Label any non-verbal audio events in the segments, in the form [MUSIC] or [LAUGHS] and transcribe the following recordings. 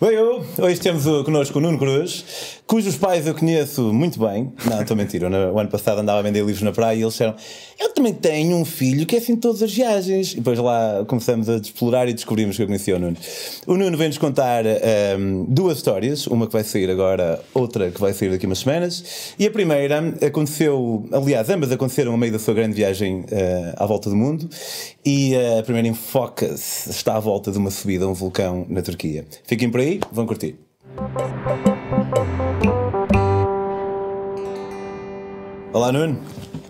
Oi, eu. Hoje temos connosco o Nuno Cruz, cujos pais eu conheço muito bem. Não, estou mentira. O ano passado andava a vender livros na praia e eles disseram: Eu também tenho um filho que é assim todas as viagens. E depois lá começamos a explorar e descobrimos que eu conhecia o Nuno. O Nuno vem-nos contar um, duas histórias, uma que vai sair agora, outra que vai sair daqui a umas semanas. E a primeira aconteceu, aliás, ambas aconteceram a meio da sua grande viagem uh, à volta do mundo. E uh, a primeira enfoca-se, está à volta de uma subida a um vulcão na Turquia. Fiquem por aí aí, vão curtir. Olá Nuno,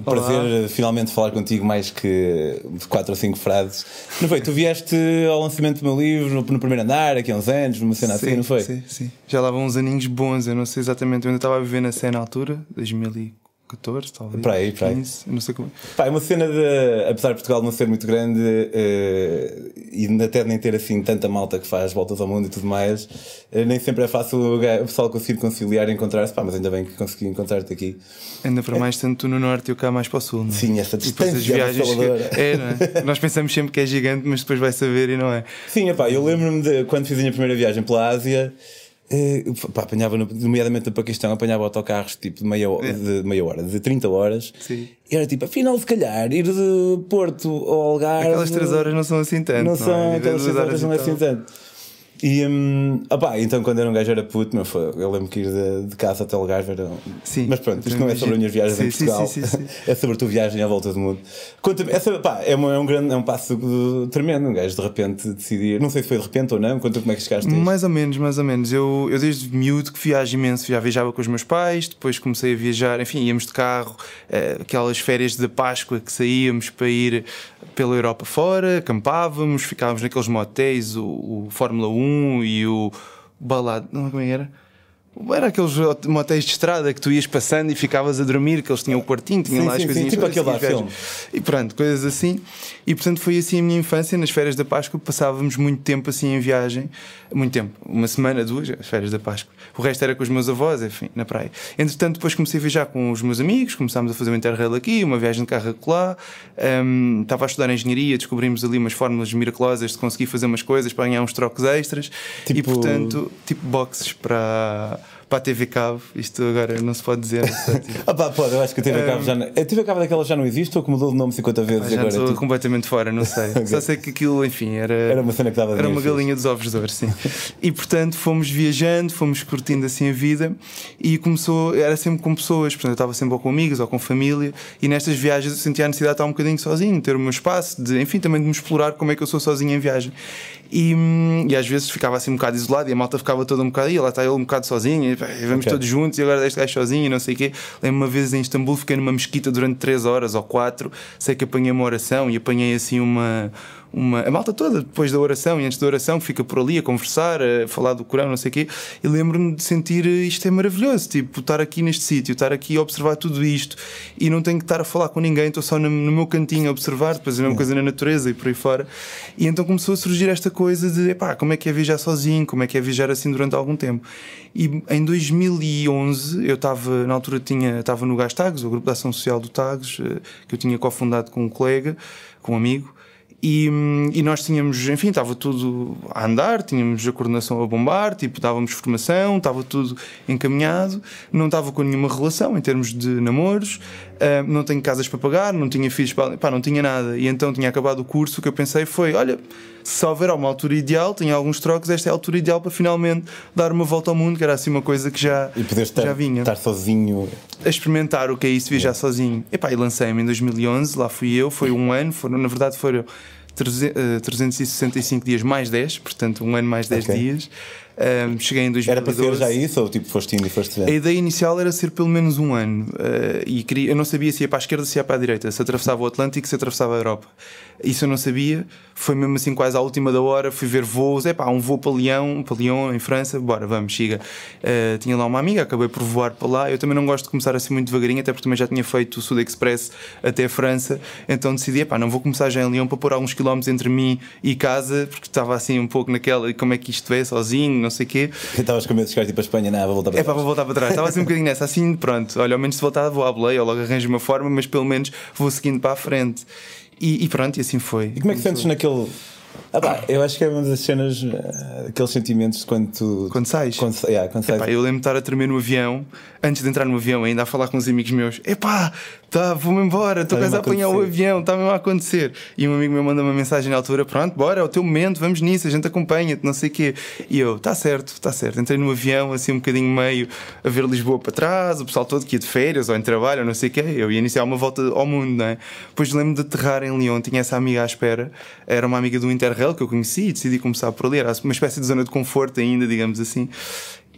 Olá. prazer finalmente falar contigo mais que quatro ou cinco frases. Não foi? Tu vieste ao lançamento do meu livro no, primeiro andar, aqui há uns anos, numa cena sim, assim, não foi? Sim, sim. Já lá vão uns aninhos bons, eu não sei exatamente, eu ainda estava a viver na cena altura, 2004. 14, talvez. Para aí, para aí. 15, não sei como. Pá, é uma cena de. Apesar de Portugal não ser muito grande uh, e até nem ter assim tanta malta que faz voltas ao mundo e tudo mais, uh, nem sempre é fácil o, o pessoal conseguir conciliar e encontrar-se. Pá, mas ainda bem que consegui encontrar-te aqui. Ainda para é. mais, tanto tu no norte e eu cá mais para o sul. Não é? Sim, essa distância. E viagens. Que... É, não é? Nós pensamos sempre que é gigante, mas depois vai saber e não é. Sim, epá, eu lembro-me de quando fiz a minha primeira viagem pela Ásia. Uh, pá, apanhava, nomeadamente no Paquistão, apanhava autocarros tipo de meia, é. de meia hora, de 30 horas. Sim. E era tipo, afinal, se calhar, ir de Porto ao Algarve. Aquelas 3 horas não são assim tanto. Não, não são, é? aquelas 3 horas não é assim tanto. E um, opa, então quando era um gajo era puto, meu, foi, eu lembro que ir de, de casa até Algarve era. Sim, mas pronto, isto não é sobre as minhas viagens sim, em Portugal, sim, sim, [LAUGHS] é sobre a tua viagem à volta do mundo. Conta-me, essa, pá, é, um, é, um grande, é um passo tremendo, um gajo de repente decidir, não sei se foi de repente ou não, conta como é que chegaste a Mais ou menos, mais ou menos. Eu, eu desde miúdo que viajo imenso, já viajava com os meus pais, depois comecei a viajar, enfim, íamos de carro, eh, aquelas férias de Páscoa que saíamos para ir pela Europa fora, acampávamos, ficávamos naqueles motéis, o, o Fórmula 1 e o Balado, não como é era? Era aqueles motéis de estrada que tu ias passando e ficavas a dormir, que eles tinham o quartinho, tinham sim, lá as sim, coisinhas. Sim, tipo aquele lá filme. E pronto, coisas assim. E portanto foi assim a minha infância. Nas férias da Páscoa passávamos muito tempo assim em viagem. Muito tempo, uma semana, duas, as férias da Páscoa. O resto era com os meus avós, enfim, na praia. Entretanto, depois comecei a viajar com os meus amigos, começámos a fazer um interrail aqui, uma viagem de carro lá. Um, estava a estudar engenharia, descobrimos ali umas fórmulas miraculosas de conseguir fazer umas coisas para ganhar uns trocos extras. Tipo... E portanto, tipo boxes para para a TV Cabo, isto agora não se pode dizer. [LAUGHS] ah, pá, pode, eu acho que a TV Cabo um, já não. A TV Cabo daquela já não existe ou que mudou de nome 50 vezes? Já agora estou tipo... completamente fora, não sei. [LAUGHS] okay. Só sei que aquilo, enfim, era. Era uma cena que dava Era uma galinha dos ovos de ouro, sim. [LAUGHS] e portanto fomos viajando, fomos curtindo assim a vida e começou, era sempre com pessoas, portanto eu estava sempre ou com amigos ou com família e nestas viagens eu sentia a necessidade de estar um bocadinho sozinho, ter o meu espaço, de, enfim, também de me explorar como é que eu sou sozinho em viagem. E, e às vezes ficava assim um bocado isolado e a malta ficava toda um bocado, e lá está ele um bocado sozinho, e, vamos okay. todos juntos e agora este gajo sozinho e não sei o quê. Lembro uma vez em Istambul, fiquei numa mesquita durante 3 horas ou 4, sei que apanhei uma oração e apanhei assim uma uma, a malta toda, depois da oração e antes da oração, fica por ali a conversar, a falar do Corão, não sei o quê, e lembro-me de sentir isto é maravilhoso, tipo, estar aqui neste sítio, estar aqui a observar tudo isto e não tenho que estar a falar com ninguém, estou só no, no meu cantinho a observar, depois a mesma coisa na natureza e por aí fora. E então começou a surgir esta coisa de, epá, como é que é viajar sozinho, como é que é viajar assim durante algum tempo. E em 2011, eu estava, na altura tinha, estava no Gás Tags, o grupo de ação social do Tags, eh, que eu tinha cofundado com um colega, com um amigo, e, e, nós tínhamos, enfim, estava tudo a andar, tínhamos a coordenação a bombar, tipo, dávamos formação, estava tudo encaminhado, não estava com nenhuma relação em termos de namoros, uh, não tenho casas para pagar, não tinha filhos para. pá, não tinha nada. E então tinha acabado o curso, o que eu pensei foi: olha, se houver uma altura ideal, tinha alguns trocos, esta é a altura ideal para finalmente dar uma volta ao mundo, que era assim uma coisa que já, e estar, já vinha. estar sozinho. A experimentar o que é isso, viajar yeah. sozinho. Epá, e lancei-me em 2011, lá fui eu, foi um ano, foram, na verdade foram 365 dias mais 10, portanto um ano mais 10 okay. dias. Um, cheguei em 2012. Era para ser já isso ou tipo foste indo e foste vendo? A ideia inicial era ser pelo menos um ano uh, e queria, eu não sabia se ia para a esquerda, se ia para a direita, se atravessava o Atlântico, se atravessava a Europa. Isso eu não sabia. Foi mesmo assim, quase à última da hora. Fui ver voos. É pá, um voo para Lyon, para Lyon, em França. Bora, vamos, chega. Uh, tinha lá uma amiga, acabei por voar para lá. Eu também não gosto de começar assim muito devagarinho, até porque também já tinha feito o Sud Express até a França. Então decidi, é pá, não vou começar já em Lyon para pôr alguns quilómetros entre mim e casa, porque estava assim um pouco naquela, como é que isto é, sozinho, não sei o quê. Estavas com medo de chegar tipo a Espanha, não, vou voltar para trás. É pá, vou voltar para trás. Estava assim um bocadinho nessa, assim, pronto. Olha, ao menos se voltar, vou à boleia, ou logo arranjo uma forma, mas pelo menos vou seguindo para a frente. E, e, pronto, e assim foi. E como é que sentes naquele. Ah, pá, eu acho que é uma das cenas, uh, aqueles sentimentos quando tu. Quando sais? Quando, yeah, quando sais. Epá, eu lembro de estar a tremer no avião, antes de entrar no avião, ainda a falar com uns amigos meus: epá, tá, vou-me embora, estou quase a apanhar o avião, está mesmo a acontecer. E um amigo meu manda uma mensagem na altura: pronto, bora, é o teu momento, vamos nisso, a gente acompanha-te, não sei o quê. E eu: está certo, está certo. Entrei no avião, assim, um bocadinho meio a ver Lisboa para trás, o pessoal todo que ia de férias ou em trabalho, ou não sei o quê. Eu ia iniciar uma volta ao mundo, não é? Depois lembro de aterrar em Lyon, tinha essa amiga à espera, era uma amiga do Interrail que eu conheci decidi começar por ali. Era uma espécie de zona de conforto ainda, digamos assim.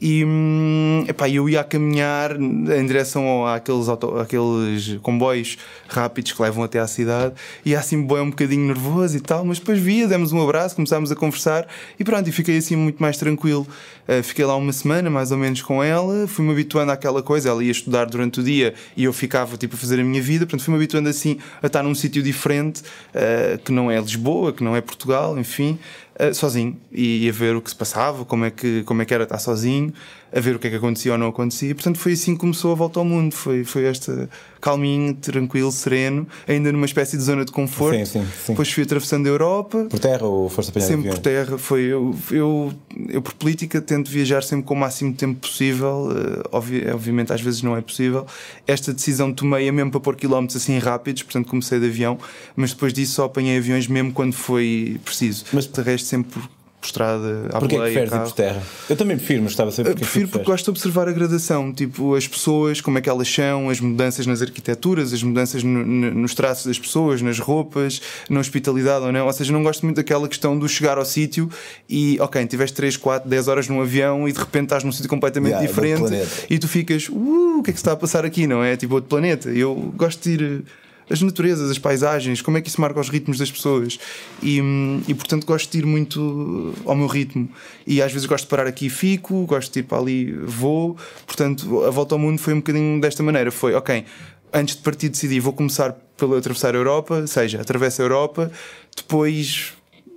E hum, epá, eu ia a caminhar em direção àqueles, auto, àqueles comboios rápidos que levam até à cidade, e assim bem um bocadinho nervoso e tal, mas depois via, demos um abraço, começámos a conversar e pronto, e fiquei assim muito mais tranquilo. Uh, fiquei lá uma semana mais ou menos com ela, fui-me habituando àquela coisa, ela ia estudar durante o dia e eu ficava tipo a fazer a minha vida, portanto fui-me habituando assim a estar num sítio diferente, uh, que não é Lisboa, que não é Portugal, enfim. Uh, sozinho e, a ver o que se passava, como é que, como é que era estar sozinho, a ver o que é que acontecia ou não acontecia. Portanto, foi assim que começou a volta ao mundo. Foi, foi esta calminho, tranquilo, sereno, ainda numa espécie de zona de conforto. Sim, sim, sim. Depois fui atravessando a Europa. Por terra ou foste apanhar Sempre por terra. Foi, eu, eu, eu, por política, tento viajar sempre com o máximo de tempo possível. Uh, obvi obviamente, às vezes não é possível. Esta decisão tomei-a mesmo para pôr quilómetros assim rápidos, portanto, comecei de avião, mas depois disso só apanhei aviões mesmo quando foi preciso. Mas de resto, sempre por por estrada, à Porquê boleia, que preferes ir por terra? Eu também prefiro, mas estava a saber Prefiro porque gosto de observar a gradação, tipo as pessoas, como é que elas são, as mudanças nas arquiteturas, as mudanças no, no, nos traços das pessoas, nas roupas, na hospitalidade ou não. Ou seja, não gosto muito daquela questão do chegar ao sítio e, ok, tiveste 3, 4, 10 horas num avião e de repente estás num sítio completamente yeah, diferente e tu ficas, uh, o que é que se está a passar aqui, não é? Tipo outro planeta. Eu gosto de ir as naturezas, as paisagens, como é que isso marca os ritmos das pessoas. E, e portanto gosto de ir muito ao meu ritmo. E às vezes gosto de parar aqui e fico, gosto de ir para ali, vou. Portanto, a volta ao mundo foi um bocadinho desta maneira: foi, ok, antes de partir decidi, vou começar pelo atravessar a Europa, seja, atravesso a Europa, depois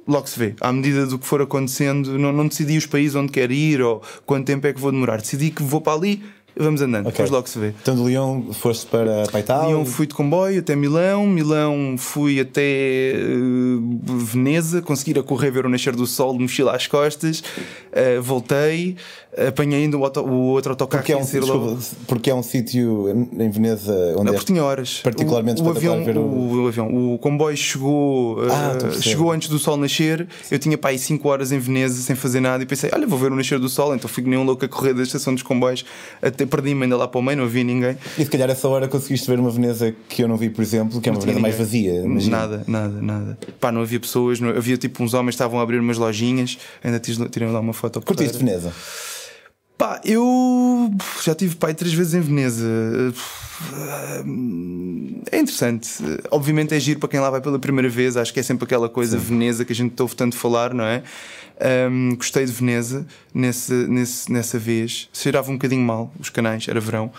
logo se vê. À medida do que for acontecendo, não, não decidi os países onde quero ir ou quanto tempo é que vou demorar. Decidi que vou para ali, Vamos andando, okay. depois logo se vê. Então de Lyon foste para, para Itália? Lyon fui de comboio até Milão, Milão fui até uh, Veneza, consegui a correr ver o nascer do sol de mochila às costas, uh, voltei, apanhei ainda o, auto, o outro autocarro porque é um, desculpa, porque é um sítio em Veneza onde é tinha horas. particularmente o, o avião, ver o... O, avião, o comboio chegou, ah, uh, chegou antes do sol nascer, eu tinha para aí 5 horas em Veneza sem fazer nada e pensei, olha, vou ver o nascer do sol, então fui nem um louco a correr da estação dos comboios até até perdi-me ainda lá para o meio, não havia ninguém. E se calhar essa hora conseguiste ver uma Veneza que eu não vi, por exemplo, que é uma Veneza mais vazia. Imagina. Nada, nada, nada. Pá, não havia pessoas, não, havia tipo uns homens que estavam a abrir umas lojinhas, ainda tirei lá uma foto. Curtiste Veneza? Pá, eu já tive pai três vezes em Veneza. É interessante. Obviamente é giro para quem lá vai pela primeira vez. Acho que é sempre aquela coisa Sim. Veneza que a gente ouve tanto falar, não é? Um, gostei de Veneza nesse, nesse, nessa vez. Cheirava um bocadinho mal os canais, era verão.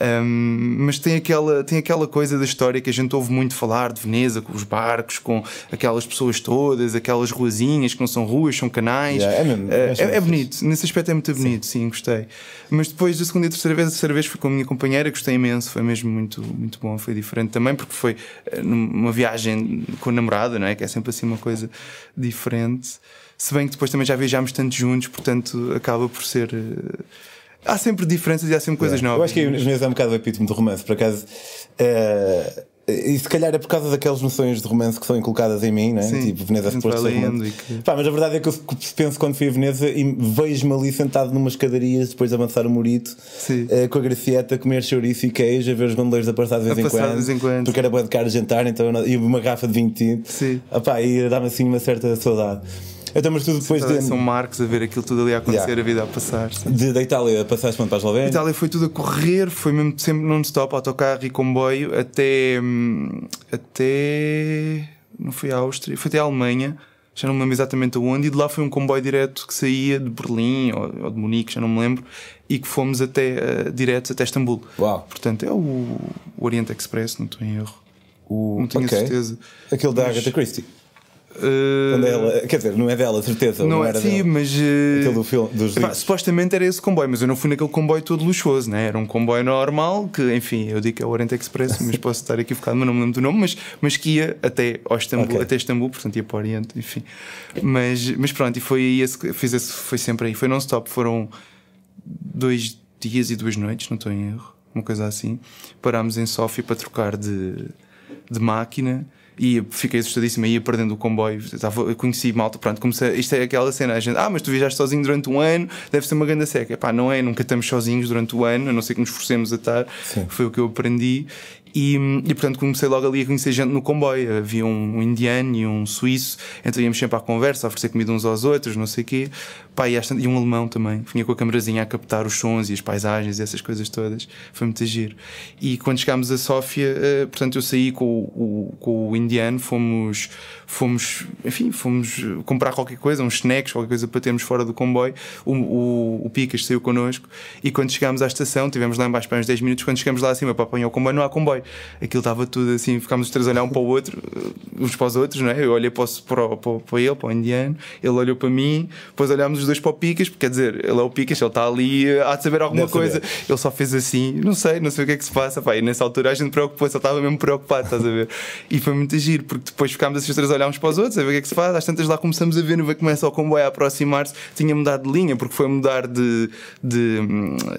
Um, mas tem aquela, tem aquela coisa da história que a gente ouve muito falar de Veneza, com os barcos, com aquelas pessoas todas, aquelas ruazinhas que não são ruas, são canais. Yeah, é, mesmo, é, é, é, bonito, nesse aspecto é muito bonito, sim. sim, gostei. Mas depois da segunda e terceira vez, a terceira vez fui com a minha companheira, gostei imenso, foi mesmo muito, muito bom, foi diferente também, porque foi eh, numa viagem com a namorada, não é? Que é sempre assim uma coisa diferente. Se bem que depois também já viajámos tanto juntos, portanto acaba por ser. Uh, há sempre diferenças e há sempre coisas é. novas. Eu acho que a Veneza é um bocado o epítome do romance, por acaso. Uh, e se calhar é por causa daquelas noções de romance que são inculcadas em mim, né? Sim, tipo Veneza ser romance. Que... Pá, mas a verdade é que eu penso quando fui a Veneza e vejo-me ali sentado numas escadarias depois de avançar o Morito uh, com a Gracieta, comer chouriço e queijo, a ver os gondoleiros a passar de vez, a em, passar quando, de vez em quando. Porque era boa de caro jantar, então, e uma garrafa de vinho tinto. Sim. E dá-me assim uma certa saudade. Então, mas tu depois de. São Marcos a ver aquilo tudo ali a acontecer, yeah. a vida a passar. De, da Itália passaste para a Eslovénia? Itália foi tudo a correr, foi mesmo sempre non-stop, autocarro e comboio, até. Hum, até. Não foi a Áustria, foi até a Alemanha, já não me lembro exatamente aonde, e de lá foi um comboio direto que saía de Berlim ou, ou de Munique, já não me lembro, e que fomos até, uh, direto até Istambul. Uau. Portanto, é o, o Oriente Express, não estou em erro. O, não tenho okay. certeza. Aquele da Agatha Christie. Uh, Quando ela, quer dizer, não é dela, certeza. não, Não, é era sim, dela. mas. uh, do filme, dos Epá, supostamente era esse comboio, mas eu não fui naquele comboio todo luxuoso, né? era um comboio normal, que enfim, eu digo que é o Oriente Express, mas posso estar equivocado, mas não me lembro do nome, mas, mas que ia até ao Istambul, Ok. até Istambul, portanto ia para o Oriente, enfim. Mas, mas pronto, e foi aí, esse, fiz esse, foi sempre aí, foi non-stop, foram dois dias e duas noites, não estou em erro, uma coisa assim. Parámos em Sófia para trocar de, de máquina. E fiquei assustadíssimo, ia perdendo o comboio. Estava, conheci malta, pronto, comecei, isto é aquela cena, a gente, ah, mas tu viajaste sozinho durante um ano, deve ser uma grande seca. Epá, não é, nunca estamos sozinhos durante o ano, a não ser que nos forcemos a estar. Sim. Foi o que eu aprendi. E, e portanto comecei logo ali a conhecer gente no comboio. Havia um, um indiano e um suíço, então íamos sempre à conversa, a oferecer comida uns aos outros, não sei o quê. Pá, e, e um alemão também, vinha com a câmerazinha a captar os sons e as paisagens e essas coisas todas. Foi muito giro. E quando chegámos a Sófia, eh, portanto, eu saí com o, o- com o indiano, fomos, fomos, enfim, fomos comprar qualquer coisa, uns snacks, qualquer coisa para termos fora do comboio. O, o, o Picas saiu connosco e quando chegámos à estação, tivemos lá embaixo para uns 10 minutos. Quando chegamos lá acima para apanhar o comboio, não há comboio. Aquilo estava tudo assim, ficámos os três a olhar um para o outro, uns para os outros, não é? Eu olhei para, o- para, para, ele, para o indiano, ele olhou para mim, depois olhámos os dois para o Picas, porque quer dizer, ele é o Picas, ele está ali, eh, há de saber alguma Deve saber. coisa. Ele só fez assim, não sei, não sei o que é que se passa. Pá, e nessa altura a gente preocupou-se, ele estava mesmo preocupado, estás a ver? E foi muito giro, porque depois ficámos assim os três a olhar uns para os outros, a ver o que é que se faz. Às tantas lá começamos a ver, no ver começa o comboio a aproximar-se, tinha mudado de linha, porque foi mudar de, de,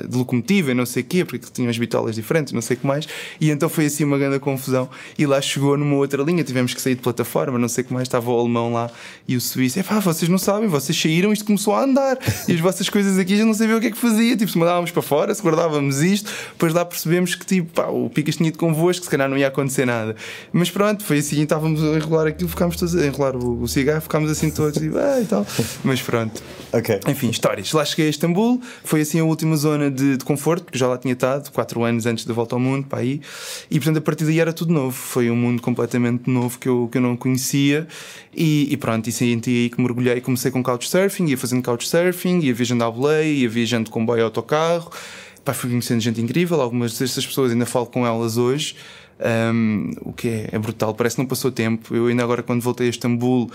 de locomotiva e não sei o quê, porque tinha umas bitolas diferentes, não sei o que mais. E então foi assim uma grande confusão. E lá chegou numa outra linha, tivemos que sair de plataforma, não sei o que mais, estava o alemão lá e o suíço. É pá, vocês não sabem, vocês saíram, isto começou a andar. E as vossas coisas aqui já não sabia o que é que fazia. Tipo, se mandávamos para fora, se guardávamos isto, depois lá percebemos que tipo, pá, o Picas tinha ido convosco, se calhar não ia acontecer nada. Mas pronto, foi assim, estávamos a enrolar aquilo, ficámos todos a enrolar o, o cigarro, ficámos assim todos e, ah, e tal. Mas pronto. Ok. Enfim, histórias. Lá cheguei a Istambul, foi assim a última zona de, de conforto, eu já lá tinha estado, 4 anos antes da volta ao mundo, para aí. E portanto, a partir daí era tudo novo. Foi um mundo completamente novo que eu, que eu não conhecia. E, e pronto, e senti aí que mergulhei. Comecei com couchsurfing, ia fazendo couchsurfing, ia viajando à boleia, ia viajando de comboio e autocarro. Pá, fui conhecendo gente incrível. Algumas dessas pessoas ainda falo com elas hoje. Um, o que é, é brutal, parece que não passou tempo. Eu ainda agora, quando voltei a Istambul,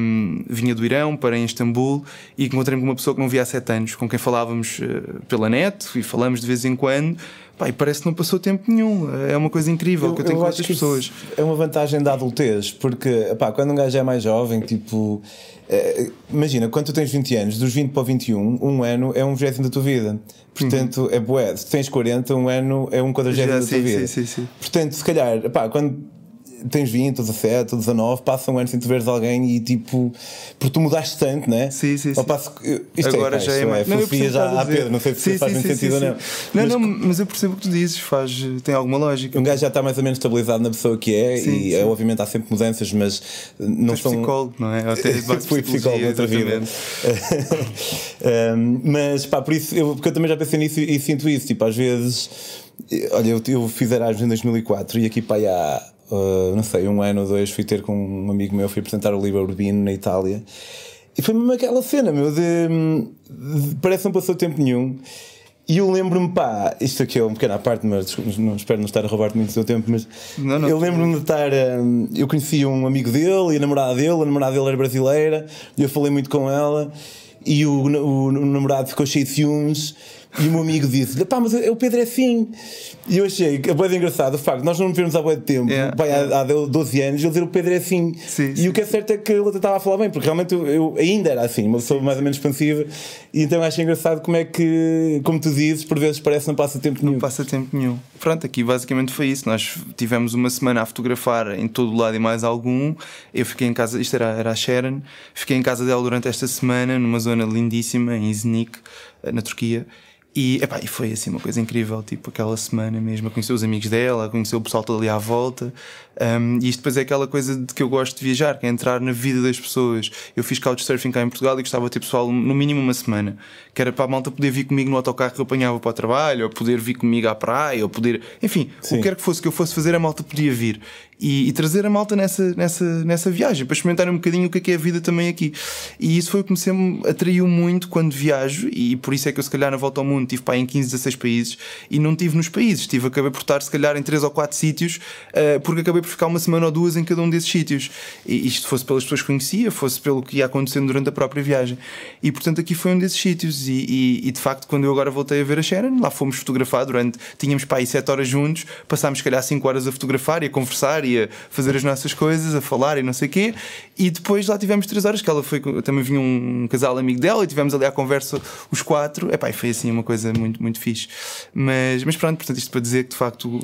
um, vinha do Irão, parei em Istambul e encontrei-me com uma pessoa que não via há sete anos, com quem falávamos uh, pela net e falamos de vez em quando. Pá, e parece que não passou tempo nenhum. É uma coisa incrível que eu tenho com outras que isso pessoas. É uma vantagem da adultez, porque pá, quando um gajo é mais jovem, tipo. eh, imagina, quando tu tens 20 anos, dos 20 para o 21, um ano é um vigésimo da tua vida. Portanto, é bué. Se tens 40, um ano é um quadragésimo da tua sim, vida. sim, sim, sim. Portanto, se calhar, pá, quando tens 20, ou 17, ou 19, passa um ano sem tu veres alguém e tipo. Porque tu mudaste tanto, né? Sim, sim, sim. passo. Isto Agora é, já é mais. eu filosofia percebo o que já dizer. Pedro, não sei se Sim, faz sim, sentido ou não. sim. Mas Não, não, mas eu percebo o que tu dizes, faz, tem alguma lógica. um gajo já está mais ou menos estabilizado na pessoa que é Sim, e sim. é, obviamente há sempre mudanças, mas não são. psicólogo, não é? Até [LAUGHS] Fui psicólogo noutra vida. Um, [LAUGHS] mas pá, por isso, eu, porque eu também já pensei nisso e, e sinto isso. Tipo, às vezes, olha, eu, eu fiz Erasmus em 2004 e aqui pá, há, uh, não sei, um ano ou dois, fui ter com um amigo meu, fui apresentar o livro Urbino na Itália e foi mesmo aquela cena, meu, de, de- parece que não passou tempo nenhum. E eu lembro-me, pá, isto aqui é um pequeno à parte, mas não, espero não estar a roubar muito do seu tempo, mas Não, não. eu lembro-me de estar. hum, eu conhecia um amigo dele e a namorada dele, a namorada dele era brasileira, e eu falei muito com ela, e o, o, o namorado ficou cheio de ciúmes. E o meu amigo disse: pá, mas o Pedro é assim. E eu achei que é bem engraçado o facto nós não nos vemos há bem tempo, Yeah, há, há 12 anos, ele dizer o Pedro é assim. Sim, e sim. o que é certo é que ele estava a falar bem, porque realmente eu, eu ainda era assim, uma pessoa mais ou menos expansiva, e então acho engraçado como é que, como tu dizes, por vezes parece que não passa tempo nenhum. Não passa tempo nenhum. Pronto, aqui basicamente foi isso. Nós tivemos uma semana a fotografar em todo o lado e mais algum. Eu fiquei em casa, isto era, era a Sharon, fiquei em casa dela durante esta semana, numa zona lindíssima, em Iznik, na Turquia. E, epá, e foi assim uma coisa incrível, tipo aquela semana mesmo, a conhecer os amigos dela, a conhecer o pessoal todo ali à volta. Um, e isto depois é aquela coisa de que eu gosto de viajar, que é entrar na vida das pessoas. Eu fiz couchsurfing cá em Portugal e gostava de ter pessoal no mínimo uma semana, que era para a malta poder vir comigo no autocarro que eu apanhava para o trabalho, ou poder vir comigo à praia, ou poder. Enfim, o Sim. que quer que fosse que eu fosse fazer, a malta podia vir. E, e trazer a malta nessa, nessa, nessa viagem, para experimentar um bocadinho o que é, que é a vida também aqui. E isso foi o que me sempre atraiu muito quando viajo, e por isso é que eu, se calhar, na volta ao mundo mundo, tive pá, em 15, 16 países e não tive nos países, tive, acabei por estar se calhar em 3 ou 4 sítios, uh, porque acabei por ficar uma semana ou duas em cada um desses sítios. E isto fosse pelas pessoas que conhecia, fosse pelo que ia acontecendo durante a própria viagem. E portanto aqui foi um desses sítios. E, e, e de facto, quando eu agora voltei a ver a Sharon, lá fomos fotografar durante, tínhamos pá, aí 7 horas juntos, passámos se calhar 5 horas a fotografar e a conversar e a fazer as nossas coisas, a falar e não sei o quê. E depois lá tivemos 3 horas, que ela foi, também vinha um casal amigo dela e tivemos ali a conversa os quatro. Epá, e foi assim uma coisa muito, muito fixe. Mas, mas pronto, portanto, isto para dizer que de facto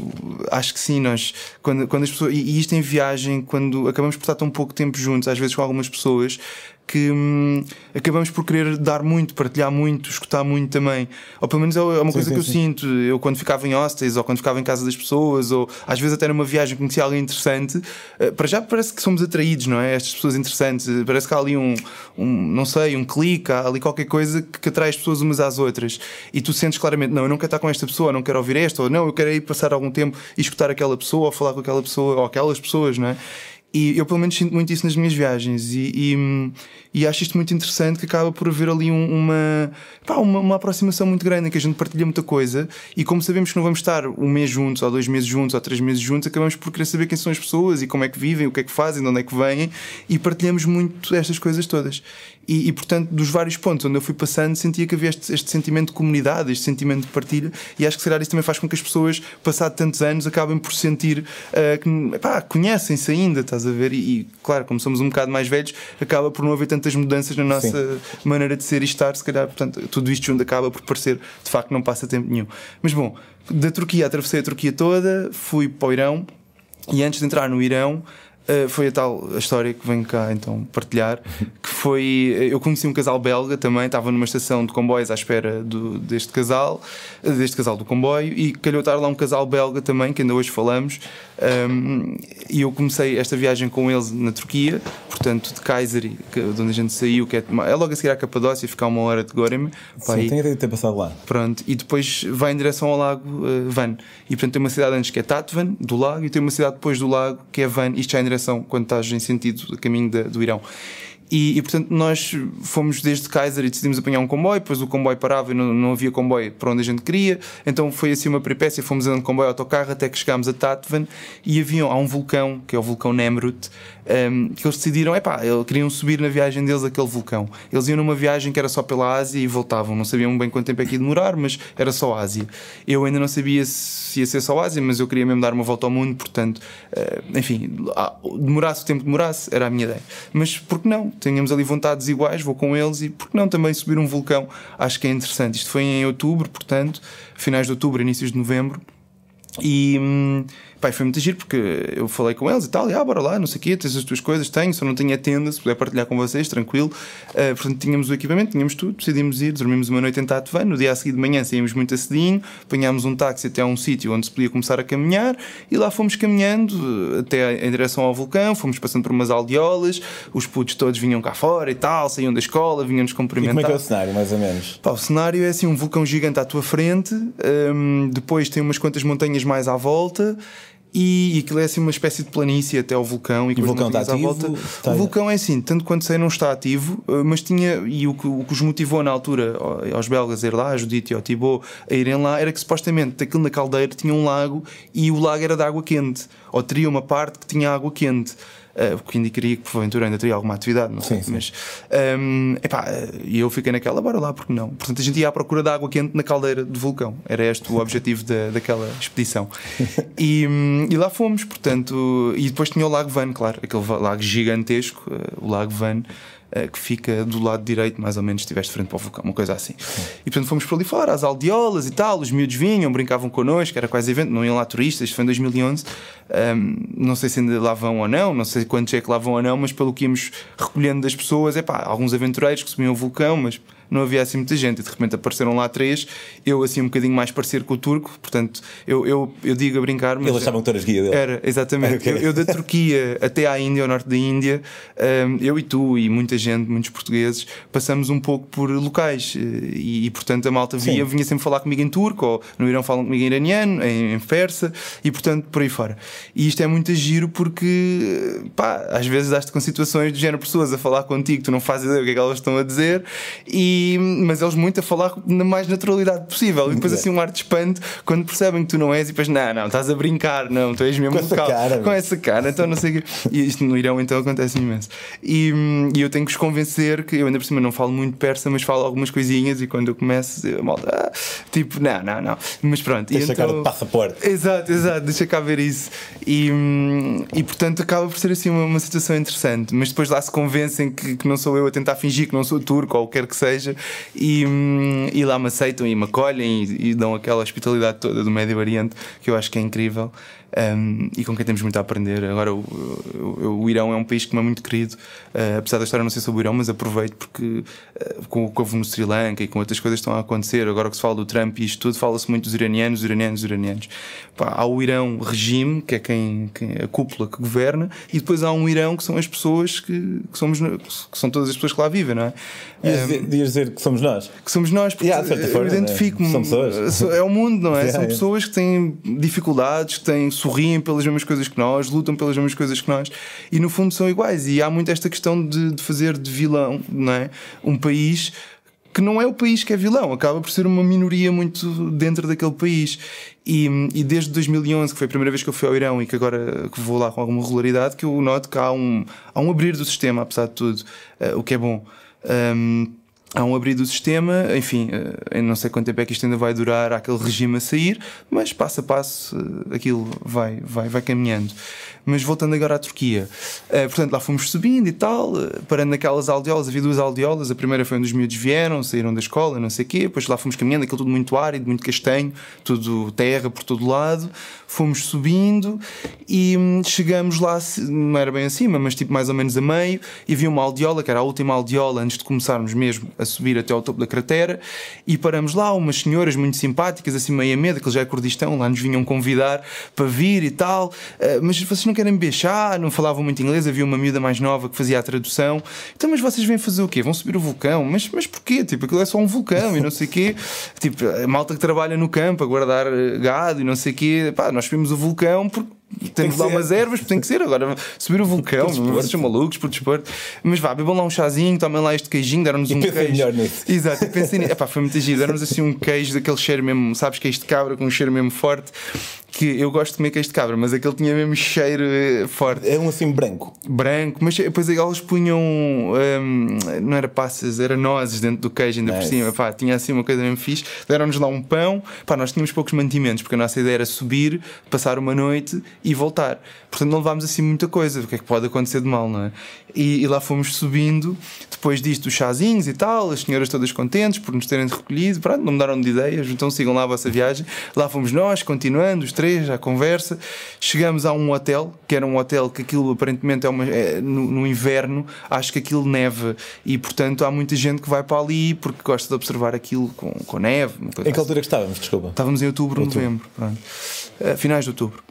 acho que sim, nós, quando, quando as pessoas, e isto em viagem, quando acabamos por estar tão pouco tempo juntos, às vezes com algumas pessoas, que hum, acabamos por querer dar muito, partilhar muito, escutar muito também. Ou pelo menos é uma sim, coisa sim, que eu sim. sinto. Eu, quando ficava em hostels, ou quando ficava em casa das pessoas, ou às vezes até numa viagem conheci alguém interessante, uh, para já parece que somos atraídos, não é? Estas pessoas interessantes. Parece que há ali um, um não sei, um clique, há ali qualquer coisa que, que atrai as pessoas umas às outras. E tu sentes claramente, não, eu não quero estar com esta pessoa, não quero ouvir esta, ou não, eu quero ir passar algum tempo e escutar aquela pessoa, ou falar com aquela pessoa, ou aquelas pessoas, não é? E eu, pelo menos, sinto muito isso nas minhas viagens. E, e, e acho isto muito interessante que acaba por haver ali um, uma, pá, uma, uma, aproximação muito grande em que a gente partilha muita coisa. E como sabemos que não vamos estar um mês juntos, ou dois meses juntos, ou três meses juntos, acabamos por querer saber quem são as pessoas e como é que vivem, o que é que fazem, de onde é que vêm. E partilhamos muito estas coisas todas. E, e, portanto, dos vários pontos onde eu fui passando, sentia que havia este, este, sentimento de comunidade, este sentimento de partilha, e acho que se calhar isso também faz com que as pessoas, passado tantos anos, acabem por sentir uh, que conhecem-se ainda, estás a ver? E, e, claro, como somos um bocado mais velhos, acaba por não haver tantas mudanças na nossa Sim. maneira de ser e estar, se calhar, portanto, tudo isto junto acaba por parecer, de facto, não passa tempo nenhum. Mas bom, da Turquia atravessei a Turquia toda, fui para o Irão, e antes de entrar no Irão, Uh, foi a tal a história que venho cá então partilhar. Que foi. Eu conheci um casal belga também, estava numa estação de comboios à espera do, deste casal, deste casal do comboio, e calhou estar lá um casal belga também, que ainda hoje falamos. Um, e eu comecei esta viagem com eles na Turquia, portanto, de Kayseri, que, de onde a gente saiu, que é, é logo a seguir à Capadócia, ficar uma hora de Gorem. Sim, tem a ter passado lá. Pronto, e depois vai em direção ao lago uh, Van. E portanto tem uma cidade antes que é Tatvan, do lago, e tem uma cidade depois do lago que é Van, isto já é em direção quando estás em sentido caminho do Irão. E, e, portanto nós fomos desde Kaiser e decidimos apanhar um comboio, depois o comboio parava e não, não havia comboio para onde a gente queria, então foi assim uma peripécia, fomos andando de comboio autocarro até que chegámos a Tatvan e havia há um vulcão, que é o vulcão Nemrut, um, que eles decidiram, epá, eles queriam subir na viagem deles aquele vulcão. Eles iam numa viagem que era só pela Ásia e voltavam, não sabiam bem quanto tempo é que ia demorar, mas era só Ásia. Eu ainda não sabia se ia ser só Ásia, mas eu queria mesmo dar uma volta ao mundo, portanto, uh, enfim, demorasse o tempo que demorasse, era a minha ideia. Mas por que não? Tínhamos ali vontades iguais, vou com eles e por que não também subir um vulcão? Acho que é interessante. Isto foi em outubro, portanto, finais de outubro, inícios de novembro. E hum, Pai, foi muito giro porque eu falei com eles e tal, e ah, bora lá, não sei o quê, tens as tuas coisas, tenho, só não tinha tenda, se puder partilhar com vocês, tranquilo. Uh, portanto, tínhamos o equipamento, tínhamos tudo, decidimos ir, dormimos uma noite em Tatvan, no dia a seguir de manhã saímos muito cedinho, apanhámos um táxi até a um sítio onde se podia começar a caminhar, e lá fomos caminhando até em direção ao vulcão, fomos passando por umas aldeolas, os putos todos vinham cá fora e tal, saíam da escola, vinham-nos cumprimentar. E como é que é o cenário, mais ou menos? Pá, o cenário é assim, um vulcão gigante à tua frente, um, depois tem umas quantas montanhas mais à volta, e, aquilo é assim uma espécie de planície até ao vulcão e, e o vulcão está ativo, volta. Está... O vulcão é assim, tanto quanto sei não está ativo, eh, mas tinha e o que, o que os motivou na altura aos belgas a ir lá, a Judite e ao Thibaut a irem lá, era que supostamente aquilo na caldeira tinha um lago e o lago era de água quente, ou teria uma parte que tinha água quente. Uh, o que indicaria que porventura ainda teria alguma atividade, não sei. Sim, sim. Mas um, epá, e eu fiquei naquela, bora lá, porque não? Portanto, a gente ia à procura de água quente na caldeira do vulcão. Era este o objetivo da, daquela expedição. E, um, e, lá fomos, portanto, e depois tinha o Lago Van, claro, aquele lago gigantesco, uh, o Lago Van. Eh, que fica do lado direito, mais ou menos, se estiveste frente para o vulcão, uma coisa assim. E portanto fomos por ali fora, às aldeolas e tal, os miúdos vinham, brincavam connosco, era quase evento, não iam lá turistas, isto foi em 2011. Um, não sei se ainda lá vão ou não, não sei quantos é que lá vão ou não, mas pelo que íamos recolhendo das pessoas, é pá, alguns aventureiros que subiam o vulcão, mas não havia assim muita gente e de repente apareceram lá três, eu assim um bocadinho mais parecido com o turco, portanto eu, eu, eu digo a brincar. Mas Eles achavam que tu eras guia dele. Era, exatamente. [LAUGHS] Okay. Eu, eu, da Turquia até à Índia, ao norte da Índia, um, eu e tu e muita gente, muitos portugueses, passamos um pouco por locais e, e portanto a malta via, vinha sempre falar comigo em turco, ou no Irão falam comigo em iraniano, em, em persa e portanto por aí fora. E isto é muito giro porque pá, às vezes dás-te com situações de género pessoas a falar contigo, tu não fazes ideia o que é que elas estão a dizer e E, mas eles muito a falar na mais naturalidade possível. E depois assim um ar de espanto quando percebem que tu não és e depois, não, não, estás a brincar, não, tu és mesmo Com essa local. cara, com essa cara, então não sei o quê. E isto no Irão então acontece imenso. E, e eu tenho que os convencer que eu ainda por cima não falo muito persa, mas falo algumas coisinhas e quando eu começo, eu, malta, ah, tipo, não, não, não. Mas pronto. e Tens a cara então- de passaporte. Exato, exato, deixa cá ver isso. E, e portanto acaba por ser assim uma, uma situação interessante. Mas depois lá se convencem que, que não sou eu a tentar fingir que não sou turco ou o que quer que seja, e, hum, e lá me aceitam e me acolhem e, e dão aquela hospitalidade toda do Médio Oriente que eu acho que é incrível. Hum, e com quem temos muito a aprender. Agora, o, o- o Irão é um país que me é muito querido, eh, apesar da história não ser sobre o Irão, mas aproveito porque eh, com o que houve no Sri Lanka e com outras coisas que estão a acontecer, agora que se fala do Trump e isto tudo, fala-se muito dos iranianos, os iranianos, os iranianos. Pá, há o Irão regime, que é quem, quem a cúpula que governa, e depois há um Irão que são as pessoas que, que somos, que são todas as pessoas que lá vivem, não é? Ias Ehm, dizer, que somos nós. que somos nós, porque Yeah, eu identifico-me. né? São pessoas. É o mundo, não é? [LAUGHS] Yeah, São pessoas que têm dificuldades, que têm, sorriem pelas mesmas coisas que nós, lutam pelas mesmas coisas que nós e no fundo são iguais. E há muito esta questão de, de fazer de vilão, não é? Um país que não é o país que é vilão, acaba por ser uma minoria muito dentro daquele país. E, e desde 2011, que foi a primeira vez que eu fui ao Irão e que agora que vou lá com alguma regularidade, que eu noto que há um, há um abrir do sistema, apesar de tudo, eh, o que é bom. Um, há um abrir do sistema, enfim, eh, não sei quanto tempo é que isto ainda vai durar aquele regime a sair, mas passo a passo eh, aquilo vai, vai, vai caminhando. Mas voltando agora à Turquia, eh, portanto lá fomos subindo e tal, eh, parando naquelas aldeolas, havia duas aldeolas, a primeira foi onde os miúdos vieram, saíram da escola, não sei o quê, depois lá fomos caminhando, aquilo tudo muito árido, muito castanho, tudo terra por todo lado, fomos subindo e hum, chegamos lá, não era bem acima, mas tipo mais ou menos a meio, e havia uma aldeola, que era a última aldeola antes de começarmos mesmo a subir até ao topo da cratera, e paramos lá, umas senhoras muito simpáticas, assim meio a medo, aquilo já é Kurdistão, lá nos vinham convidar para vir e tal, "Ah, mas vocês não querem beijar, não falavam muito inglês, havia uma miúda mais nova que fazia a tradução, então mas vocês vêm fazer o quê? Vão subir o vulcão? Mas, mas porquê? Tipo, aquilo é só um vulcão e não sei o quê, [LAUGHS] tipo, a malta que trabalha no campo a guardar eh, gado e não sei o quê, pá, nós subimos o vulcão porque temos que lá ser. umas ervas, tem que ser. Agora, subir o vulcão, vocês são malucos por desporto. Mas vá, bebam lá um chazinho, tomem lá este queijinho, deram-nos um queijo. melhor nisso. Exato, pensei [LAUGHS] nisso. Epá, foi muito giro. Deram-nos assim um queijo daquele cheiro mesmo, sabes, queijo de cabra com um cheiro mesmo forte. Que eu gosto de comer queijo de cabra, mas aquele tinha mesmo cheiro eh, forte É um assim branco. branco, mas depois eles punham hum, não era passas, era nozes dentro do queijo, ainda por Nice. cima. Pá, tinha assim uma coisa mesmo fixe. Deram-nos lá um pão, pá, nós tínhamos poucos mantimentos, porque a nossa ideia era subir, passar uma noite e voltar. Portanto, não levámos assim muita coisa. O que é que pode acontecer de mal, não é? E, e lá fomos subindo, depois disto, os chazinhos e tal, as senhoras todas contentes por nos terem recolhido, pronto, não mudaram de ideias, então sigam lá a vossa viagem. Lá fomos nós, continuando, os três, à conversa. Chegamos a um hotel, que era um hotel que aquilo aparentemente é uma. é, no, no inverno, acho que aquilo neva e, portanto, há muita gente que vai para ali porque gosta de observar aquilo com, com neve. Em que assim. altura que estávamos? Desculpa. Estávamos em outubro, novembro, pronto. Eh, finais de outubro.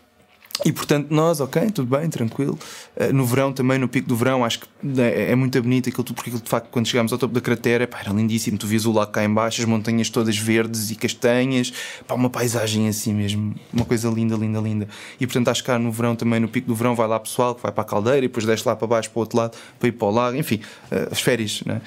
E portanto, nós, ok, tudo bem, tranquilo. Eh, no verão também, no pico do verão, acho que é, é muito bonito aquilo, tudo, porque aquilo de facto, quando chegámos ao topo da cratera, pá, era lindíssimo. Tu vias o lago cá em baixo, as montanhas todas verdes e castanhas, pá, uma paisagem assim mesmo, uma coisa linda, linda, linda. E portanto, acho que cá no verão também, no pico do verão, vai lá pessoal que vai para a caldeira e depois desce lá para baixo, para o outro lado, para ir para o lago, enfim, eh, as férias, né?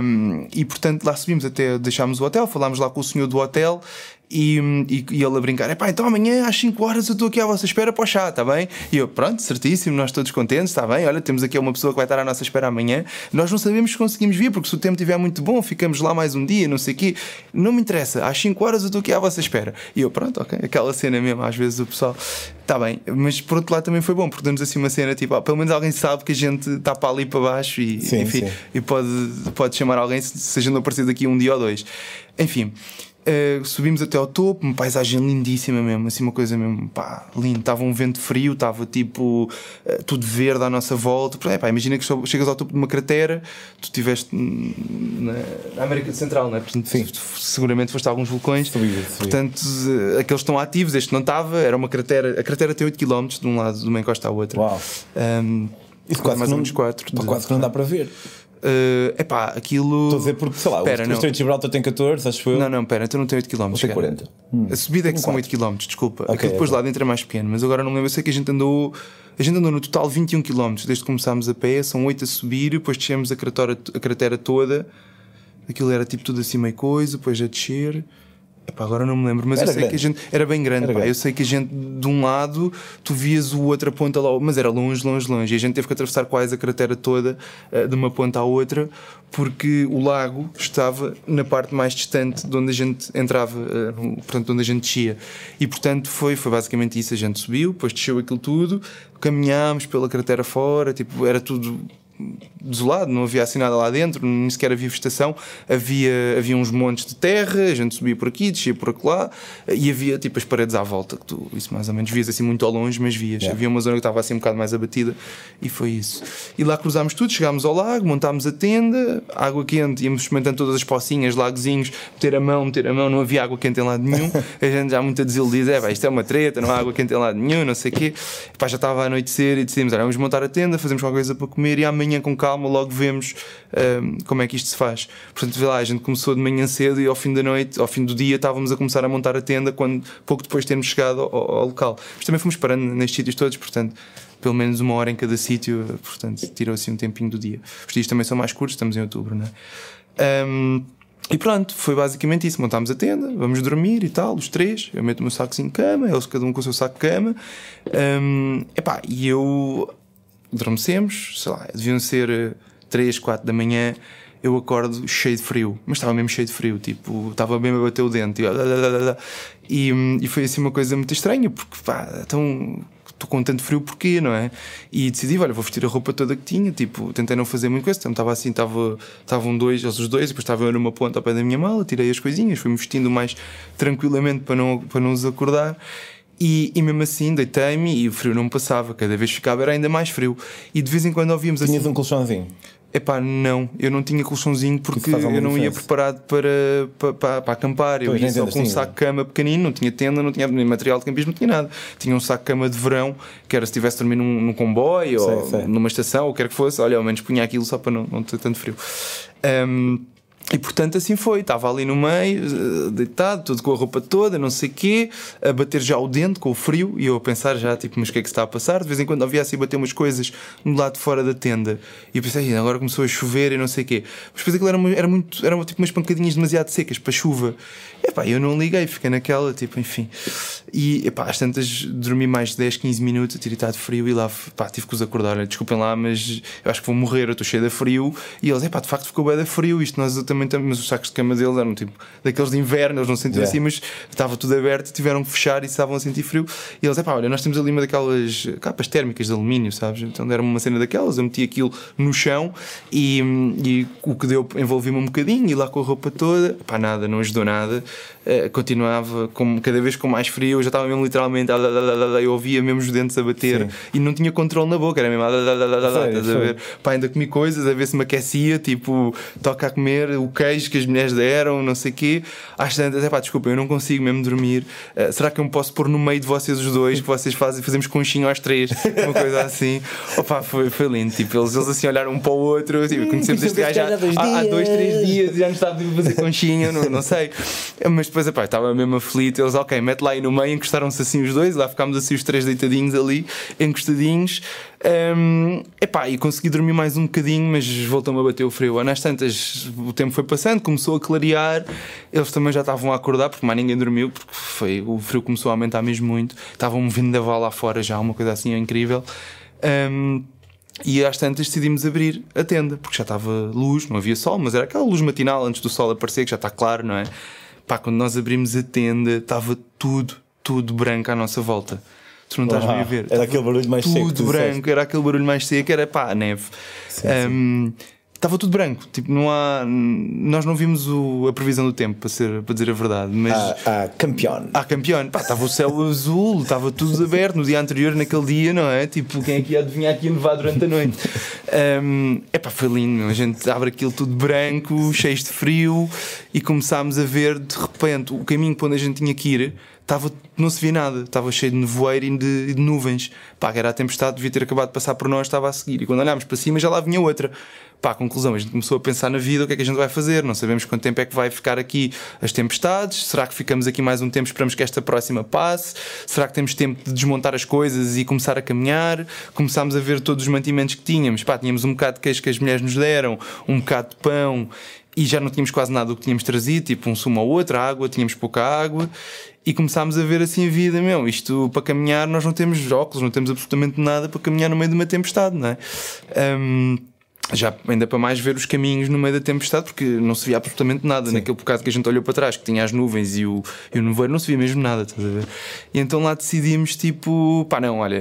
Um, e portanto, lá subimos até, deixámos o hotel, falámos lá com o senhor do hotel. E, e, e ele a brincar: Epá, então amanhã às 5 horas eu estou aqui à vossa espera para o chá, está bem? E eu, pronto, certíssimo, nós todos contentes, está bem? Olha, temos aqui uma pessoa que vai estar à nossa espera amanhã. Nós não sabemos se conseguimos vir, porque se o tempo estiver muito bom, ficamos lá mais um dia, não sei o quê. Não me interessa, às 5 horas eu estou aqui à vossa espera. E eu, pronto, ok, aquela cena mesmo, às vezes o pessoal, está bem, mas por outro lado também foi bom, porque damos assim uma cena tipo, ah, pelo menos alguém sabe que a gente está para ali para baixo e, Sim, enfim, sim. e pode, pode chamar alguém se, se a gente não aparecer daqui um dia ou dois. Enfim. Eh, subimos até ao topo, uma paisagem lindíssima mesmo, assim uma coisa mesmo, pá, lindo. Estava um vento frio, estava tipo eh, tudo verde à nossa volta. É, pá, imagina que chegas ao topo de uma cratera, tu estiveste na, América Central, não é? Portanto, Sim. seguramente foste a alguns vulcões. Subiu. Portanto, eh, aqueles estão ativos, este não estava, era uma cratera. A cratera tem 8 km de um lado, de uma encosta à outra. Uau. Um, Isso quase mais ou menos 4. pá, quase que não dá para ver. É pá, aquilo. Estou a dizer porque, sei lá, Pera, o não. Estreito de Gibraltar tem 14, acho eu. Não, não, pera, então não tem 8 km. tem 40. A subida é que são quatro. 8 km, desculpa. Ok, Aquilo depois ok. lá dentro é mais pequeno, mas agora não me lembro. Eu sei que a gente andou. A gente andou no total 21 km desde que começámos a pé, são 8 a subir, depois descemos a cratera, a cratera toda. Aquilo era tipo tudo assim meio coisa, depois a descer. Epá, agora não me lembro, mas Era eu sei grande. que a gente era bem grande. Era pá. grande. Eu sei que a gente de um lado tu vias o outra ponta lá, mas era longe, longe, longe. E a gente teve que atravessar quase a cratera toda eh, de uma ponta à outra, porque o lago estava na parte mais distante de onde a gente entrava, eh, portanto, onde a gente descia. E portanto foi, foi basicamente isso. A gente subiu, depois desceu aquilo tudo, caminhámos pela cratera fora, tipo, era tudo desolado, não havia assim nada lá dentro, nem sequer havia vegetação, havia, havia uns montes de terra, a gente subia por aqui, descia por acolá, e havia tipo as paredes à volta, que tu, isso mais ou menos vias assim muito ao longe, mas vias. Yeah. Havia uma zona que estava assim um bocado mais abatida, e foi isso. E lá cruzámos tudo, chegámos ao lago, montámos a tenda, água quente, íamos experimentando todas as pocinhas, lagozinhos, meter a mão, meter a mão, não havia água quente em lado nenhum, [LAUGHS] a gente já muito desiludida, é, pá, isto é uma treta, não há água quente em lado nenhum, não sei o quê. Pá, já estava a anoitecer e decidimos, olha, vamos montar a tenda, fazemos qualquer coisa para comer e amanhã com calma logo vemos hum, como é que isto se faz. Portanto, lá, a gente começou de manhã cedo e ao fim da noite, ao fim do dia, estávamos a começar a montar a tenda quando, pouco depois de termos chegado ao, ao local. Mas também fomos parando nestes sítios todos, portanto, pelo menos uma hora em cada sítio, portanto, tirou assim um tempinho do dia. Os dias também são mais curtos, estamos em outubro, não é? Hum, e pronto, foi basicamente isso. Montámos a tenda, vamos dormir e tal, os três. Eu meto o meu sacozinho de cama, eles cada um com o seu saco de cama. Hum, epá, e eu adormecemos, sei lá, deviam ser 3, 4 da manhã. Eu acordo cheio de frio, mas estava mesmo cheio de frio, tipo, estava mesmo a bater o dente. E, hum, e foi assim uma coisa muito estranha, porque pá, então estou com tanto frio porquê, não é? E decidi, olha, vou vestir a roupa toda que tinha, tipo, tentei não fazer muito coisa, então estava assim, estava, estavam dois, os dois, depois estava eu numa ponta ao pé da minha mala, tirei as coisinhas, fui-me vestindo mais tranquilamente para não, para não os acordar. E, e mesmo assim deitei-me e o frio não me passava, cada vez ficava era ainda mais frio. E de vez em quando ouvíamos assim. Tinhas um colchãozinho. Epá, não, eu não tinha colchãozinho porque eu não ia diferença. preparado para, para, para, para acampar. Eu Pois, ia só com um tinha. saco de cama pequenino, não tinha tenda, não tinha nem material de campismo, não tinha nada. Tinha um saco de cama de verão, que era se estivesse a dormir num, num comboio Sei, ou sei. numa estação, ou quer que fosse, olha, ao menos punha aquilo só para não, não ter tanto frio. Ahm, e portanto assim foi, estava ali no meio, eh, deitado, tudo com a roupa toda, não sei quê, a bater já o dente com o frio, e eu a pensar já, tipo, mas o que é que está a passar? De vez em quando havia assim bater umas coisas no lado de fora da tenda, e eu pensei, "Ih, agora começou a chover e não sei quê. Mas depois aquilo era, era muito, eram tipo umas pancadinhas demasiado secas para chuva. Epá, eu não liguei, fiquei naquela, tipo, enfim. E epá, às tantas dormi mais de 10, 15 minutos, a tirar de frio, e lá, pá, tive que os acordar. Desculpem lá, mas eu acho que vou morrer, eu estou cheio de frio. E eles, epá, de facto ficou bem de frio. Isto nós também temos, mas os sacos de cama deles eram tipo daqueles de inverno, eles não sentiam Yeah. assim, mas estava tudo aberto, tiveram que fechar e estavam a sentir frio. E eles, epá, olha, nós temos ali uma daquelas capas térmicas de alumínio, sabes? Então deram-me uma cena daquelas, eu meti aquilo no chão e, e o que deu envolvi-me um bocadinho e lá com a roupa toda, pá, nada, não ajudou nada. Eh, continuava com, cada vez com mais frio, eu já estava mesmo literalmente, ah, eu ouvia mesmo os dentes a bater Sim. e não tinha controle na boca, era mesmo, ah, estás a ver? Pá, ainda comi coisas a ver se me aquecia, tipo, toca a comer o queijo que as mulheres deram, não sei o quê. Às tantas, é pá, desculpa, eu não consigo mesmo dormir. Eh, será que eu me posso pôr no meio de vocês os dois, que vocês fazem, fazemos conchinho às três, uma coisa assim? [LAUGHS] Opa, foi, foi lindo. Tipo, eles, eles assim olharam um para o outro, tipo, conhecemos este gajo há, há, há dois, três dias e já nos estava a fazer conchinha, não, não sei. [LAUGHS] Mas depois, epá, estava mesmo aflito. Eles, ok, mete lá aí no meio, encostaram-se assim os dois, lá ficámos assim os três deitadinhos ali, encostadinhos. Um, epá, e consegui dormir mais um bocadinho, mas voltou-me a bater o frio. Nas tantas, o tempo foi passando, começou a clarear, eles também já estavam a acordar, porque mais ninguém dormiu, porque foi, o frio começou a aumentar mesmo muito. Estavam da vala lá fora já, uma coisa assim incrível. Um, e às tantas decidimos abrir a tenda, porque já estava luz, não havia sol, mas era aquela luz matinal antes do sol aparecer, que já está claro, não é? Pá, quando nós abrimos a tenda, estava tudo, tudo branco à nossa volta. Tu não estás bem a ver. era aquele barulho mais seco que Tudo tu branco, disseste. era aquele barulho mais seco, era pá, a neve. Sim, Hum, Estava tudo branco, tipo, não há. Nós não vimos o- a previsão do tempo, para, ser, para dizer a verdade, mas. Ah, ah, campeão. Ah, campeão, pá, estava o céu azul, estava tudo aberto no dia anterior, naquele dia, não é? Tipo, quem é que ia adivinhar que ia nevar durante a noite? Um, epá, foi lindo, meu. a gente abre aquilo tudo branco, cheio de frio, e começámos a ver de repente o caminho para onde a gente tinha que ir. Estava, não se via nada, estava cheio de nevoeiro e de, de nuvens. Pá, que era a tempestade, devia ter acabado de passar por nós, estava a seguir. E quando olhámos para cima já lá vinha outra. Pá, conclusão, a gente começou a pensar na vida, o que é que a gente vai fazer? Não sabemos quanto tempo é que vai ficar aqui as tempestades. Será que ficamos aqui mais um tempo, esperamos que esta próxima passe? Será que temos tempo de desmontar as coisas e começar a caminhar? Começámos a ver todos os mantimentos que tínhamos. Pá, tínhamos um bocado de queijo que as mulheres nos deram, um bocado de pão e já não tínhamos quase nada do que tínhamos trazido, tipo um sumo ou outro, água, tínhamos pouca água, e começámos a ver assim a vida, meu, isto para caminhar nós não temos óculos, não temos absolutamente nada para caminhar no meio de uma tempestade, não é? Um, já ainda para mais ver os caminhos no meio da tempestade, porque não se via absolutamente nada. Sim. Naquele bocado que a gente olhou para trás, que tinha as nuvens e o, e o nevoeiro, não se via mesmo nada, estás a ver? E então lá decidimos, tipo, pá, não, olha,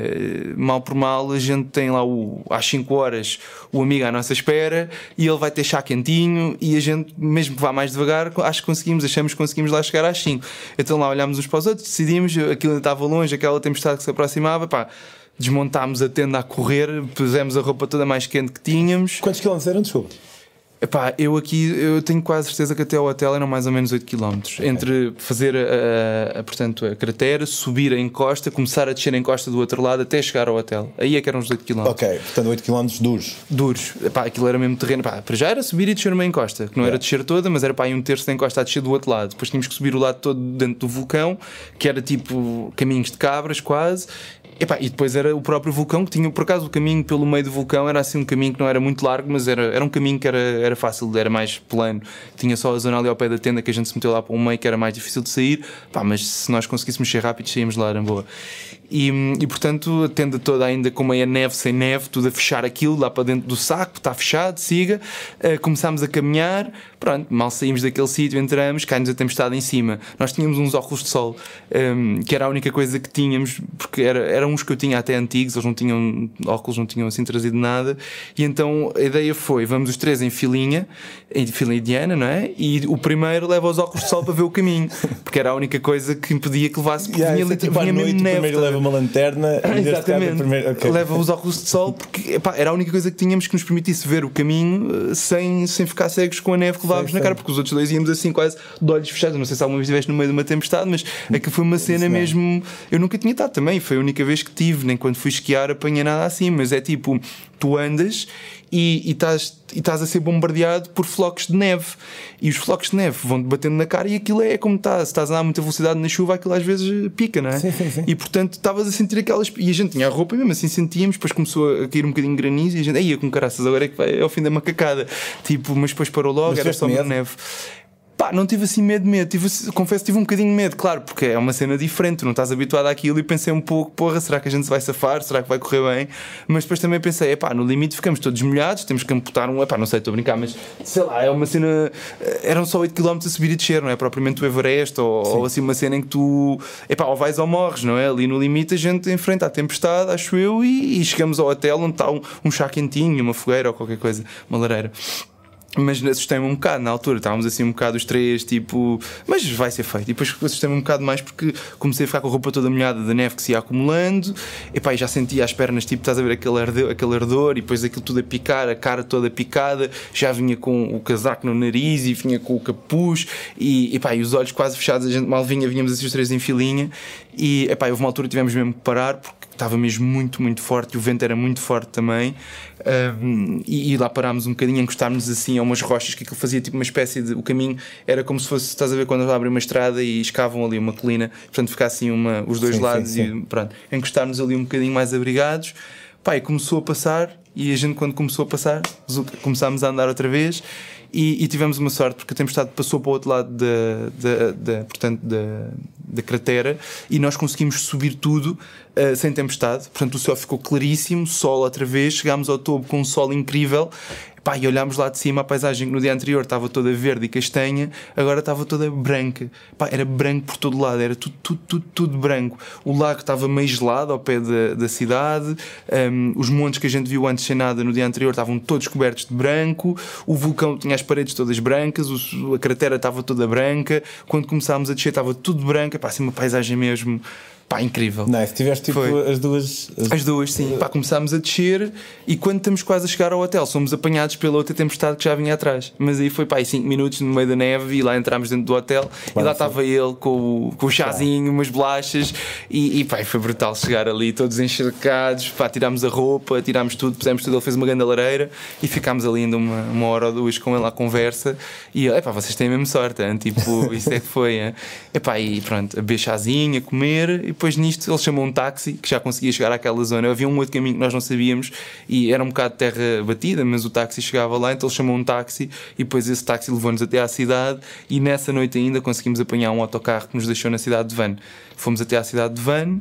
mal por mal, a gente tem lá o, às 5 horas o amigo à nossa espera e ele vai ter chá quentinho e a gente, mesmo que vá mais devagar, acho que conseguimos, achamos que conseguimos lá chegar às 5. Então lá olhámos uns para os outros, decidimos, aquilo ainda estava longe, aquela tempestade que se aproximava, pá desmontámos a tenda a correr, pusemos a roupa toda mais quente que tínhamos. Quantos quilómetros eram, desculpa? Epá, eu aqui eu tenho quase certeza que até o hotel eram mais ou menos 8 km. Okay. Entre fazer a, a, portanto, a cratera, subir a encosta, começar a descer a encosta do outro lado até chegar ao hotel. Aí é que eram os 8 km. Ok, portanto 8 km duros. Duros. Epá, aquilo era mesmo terreno. Epá, para já era subir e descer uma encosta, que não era descer toda, mas era para aí um terço da encosta a descer do outro lado. Depois tínhamos que subir o lado todo dentro do vulcão, que era tipo caminhos de cabras quase, Epá, e depois era o próprio vulcão que tinha, por acaso, o caminho pelo meio do vulcão era assim um caminho que não era muito largo, mas era, era um caminho que era, era fácil, era mais plano. Tinha só a zona ali ao pé da tenda que a gente se meteu lá para um meio que era mais difícil de sair, mas se nós conseguíssemos ser rápidos, saímos lá, era boa. E, e portanto, a tenda toda ainda com meia neve, sem neve, tudo a fechar aquilo lá para dentro do saco, está fechado, siga. Uh, começámos a caminhar, pronto, mal saímos daquele sítio, entramos, cai-nos a tempestade em cima. Nós tínhamos uns óculos de sol, um, ehm, que era a única coisa que tínhamos, porque era, eram uns que eu tinha até antigos, eles não tinham óculos, não tinham assim trazido nada. E então a ideia foi: vamos os três em filinha, em filinha indiana, não é? E o primeiro leva os óculos de sol para ver o caminho, porque era a única coisa que impedia que levasse, porque yeah, vinha, tipo, vinha mesmo neve. Leva uma lanterna Exatamente. Primeiro... Okay. Leva os óculos de sol, [LAUGHS] porque epá, era a única coisa que tínhamos que nos permitisse ver o caminho eh, sem, sem ficar cegos com a neve que levávamos na cara, porque os outros dois íamos assim quase de olhos fechados. Não sei se alguma vez estiveste no meio de uma tempestade, mas é que foi uma cena mesmo. Eu nunca tinha estado também, foi a única vez que tive, nem quando fui esquiar apanhei nada assim, mas é tipo, tu andas e, estás, e estás a ser bombardeado por flocos de neve. E os flocos de neve vão-te batendo na cara e aquilo é como está. Se estás a dar muita velocidade na chuva, aquilo às vezes pica, não é? Sim, sim, sim. E portanto estavas a sentir aquelas. E a gente tinha a roupa e mesmo assim sentíamos, depois começou a cair um bocadinho de granizo e a gente, aí com caraças, agora é que vai ao fim da macacada. Tipo, mas depois parou logo, mas era só neve. Pá, não tive assim medo, medo. Tive, confesso tive um bocadinho de medo, claro, porque é uma cena diferente, tu não estás habituado àquilo e pensei um pouco, porra, será que a gente vai safar? Será que vai correr bem? Mas depois também pensei, é pá, no limite ficamos todos molhados, temos que amputar um, é pá, não sei, estou a brincar, mas sei lá, é uma cena. Eh, eram só 8 km a subir e descer, não é propriamente o Everest ou, ou assim uma cena em que tu, é pá, ou vais ou morres, não é? Ali no limite a gente enfrenta a tempestade, acho eu, e, e chegamos ao hotel onde está um, um chá quentinho, uma fogueira ou qualquer coisa, uma lareira. Mas assustei-me um bocado na altura, estávamos assim um bocado os três, tipo, mas vai ser feito. E depois assustei-me um bocado mais porque comecei a ficar com a roupa toda molhada da neve que se ia acumulando, e pá, já sentia as pernas, tipo, estás a ver aquele ardor, aquele ardor, e depois aquilo tudo a picar, a cara toda picada, já vinha com o casaco no nariz e vinha com o capuz, e, e pá, e os olhos quase fechados, a gente mal vinha, vinhamos assim os três em filinha, e epá, houve uma altura que tivemos mesmo que parar porque estava mesmo muito, muito forte, e o vento era muito forte também. Um, e, e, lá parámos um bocadinho, encostámos assim a umas rochas que aquilo fazia tipo uma espécie de. O caminho era como se fosse, estás a ver, quando abrem uma estrada e escavam ali uma colina, portanto ficar assim uma, os dois sim, lados sim, sim. e pronto, encostámos ali um bocadinho mais abrigados. Pai, começou a passar e a gente, quando começou a passar, começámos a andar outra vez e, e, tivemos uma sorte porque a tempestade passou para o outro lado da, portanto, da cratera e nós conseguimos subir tudo uh, sem tempestade. Portanto, o céu ficou claríssimo, sol outra vez. Chegámos ao topo com um sol incrível Pá, e olhámos lá de cima a paisagem que no dia anterior estava toda verde e castanha, agora estava toda branca. Pá, era branco por todo lado, era tudo, tudo, tudo, tudo branco. O lago estava meio gelado ao pé da, da cidade, um, os montes que a gente viu antes sem nada no dia anterior estavam todos cobertos de branco, o vulcão tinha as paredes todas brancas, o, a cratera estava toda branca. Quando começámos a descer estava tudo branco, pá, assim uma paisagem mesmo Pá, incrível. Nice. Tiveste tipo Foi. as duas. As... as, duas, sim. Pá, começámos a descer e quando estamos quase a chegar ao hotel, somos apanhados pela outra tempestade que já vinha atrás. Mas aí foi, pá, 5 minutos no meio da neve e lá entramos dentro do hotel e lá estava ele com, com o chazinho, umas bolachas e, e pá, foi brutal chegar ali, todos encharcados. Pá, tirámos a roupa, tirámos tudo, pusemos tudo. Ele fez uma grande lareira e ficámos ali ainda uma, uma hora ou duas com ele à conversa. E ele, pá, vocês têm a mesma sorte, hein? tipo, [LAUGHS] isso é que foi. Hein? E pá, e pronto, a beber chazinho, a comer depois nisto ele chamou um táxi que já conseguia chegar àquela zona. Havia um outro caminho que nós não sabíamos e era um bocado de terra batida, mas o táxi chegava lá, então ele chamou um táxi e depois esse táxi levou-nos até à cidade e nessa noite ainda conseguimos apanhar um autocarro que nos deixou na cidade de Van. Fomos até à cidade de Van.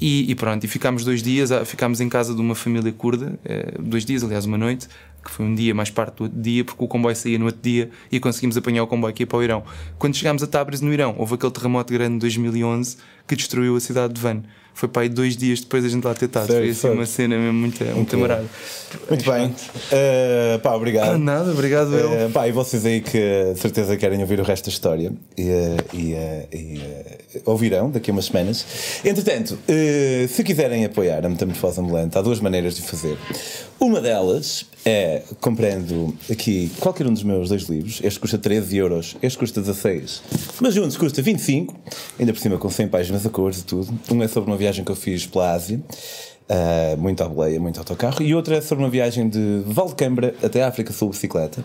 E, e pronto, e ficámos dois dias, ficámos em casa de uma família curda, eh, dois dias, aliás, uma noite, que foi um dia mais parte do outro dia, porque o comboio saía no outro dia e conseguimos apanhar o comboio aqui para o Irão. Quando chegámos a Tabriz, no Irão, houve aquele terremoto grande de 2011 que destruiu a cidade de Van. Foi para aí dois dias depois da gente lá ter estado. Foi assim uma cena mesmo muito, muito marada. Muito bem. Uh, pá, obrigado. Ah, [LAUGHS] nada, obrigado eu. Uh, pá, e vocês aí que de certeza querem ouvir o resto da história e, uh, e, e ouvirão daqui a umas semanas. Entretanto, se quiserem apoiar a Metamorfose Ambulante, há duas maneiras de fazer. Uma delas é comprando aqui qualquer um dos meus dois livros. Este custa 13 euros, este custa 16, mas juntos custa 25, ainda por cima com 100 páginas a cores e tudo. Um é sobre uma viagem que eu fiz pela Ásia. Uh, muito à boleia, muito autocarro, e outra é sobre uma viagem de Valdecambra até a África Sul bicicleta.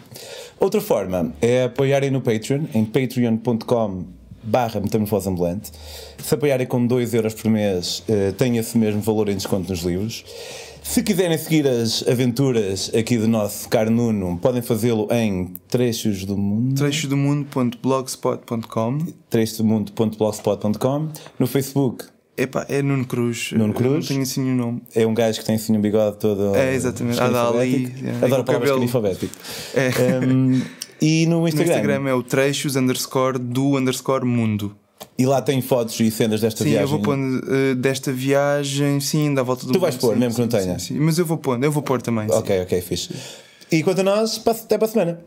Outra forma é apoiarem no Patreon, em patreon.com barra metamorfose ambulante. Se apoiarem com 2 euros por mês, uh, tem esse mesmo valor em desconto nos livros. Se quiserem seguir as aventuras aqui do nosso caro Nuno, podem fazê-lo em Trechos do Mundo. Trechosdomundo.blogspot.com Trechosdomundo.blogspot.com No Facebook. Epá, é Nuno Cruz. Nuno Cruz. não tenho assim o nome. É um gajo que tem assim um bigode todo. É, exatamente. Ah, dali. É, Adoro palavras alfabético. É. Um, e no [LAUGHS] Instagram? No Instagram é o trechos underscore do underscore mundo. E lá tem fotos e cenas desta sim, viagem? Sim, eu vou pondo uh, desta viagem, sim, da volta do Tu vais pôr, sim, mesmo que não tenha? Sim, sim, mas eu vou pôr, eu vou pôr também. Ok, ok, fixe. E quanto a nós, até para a semana.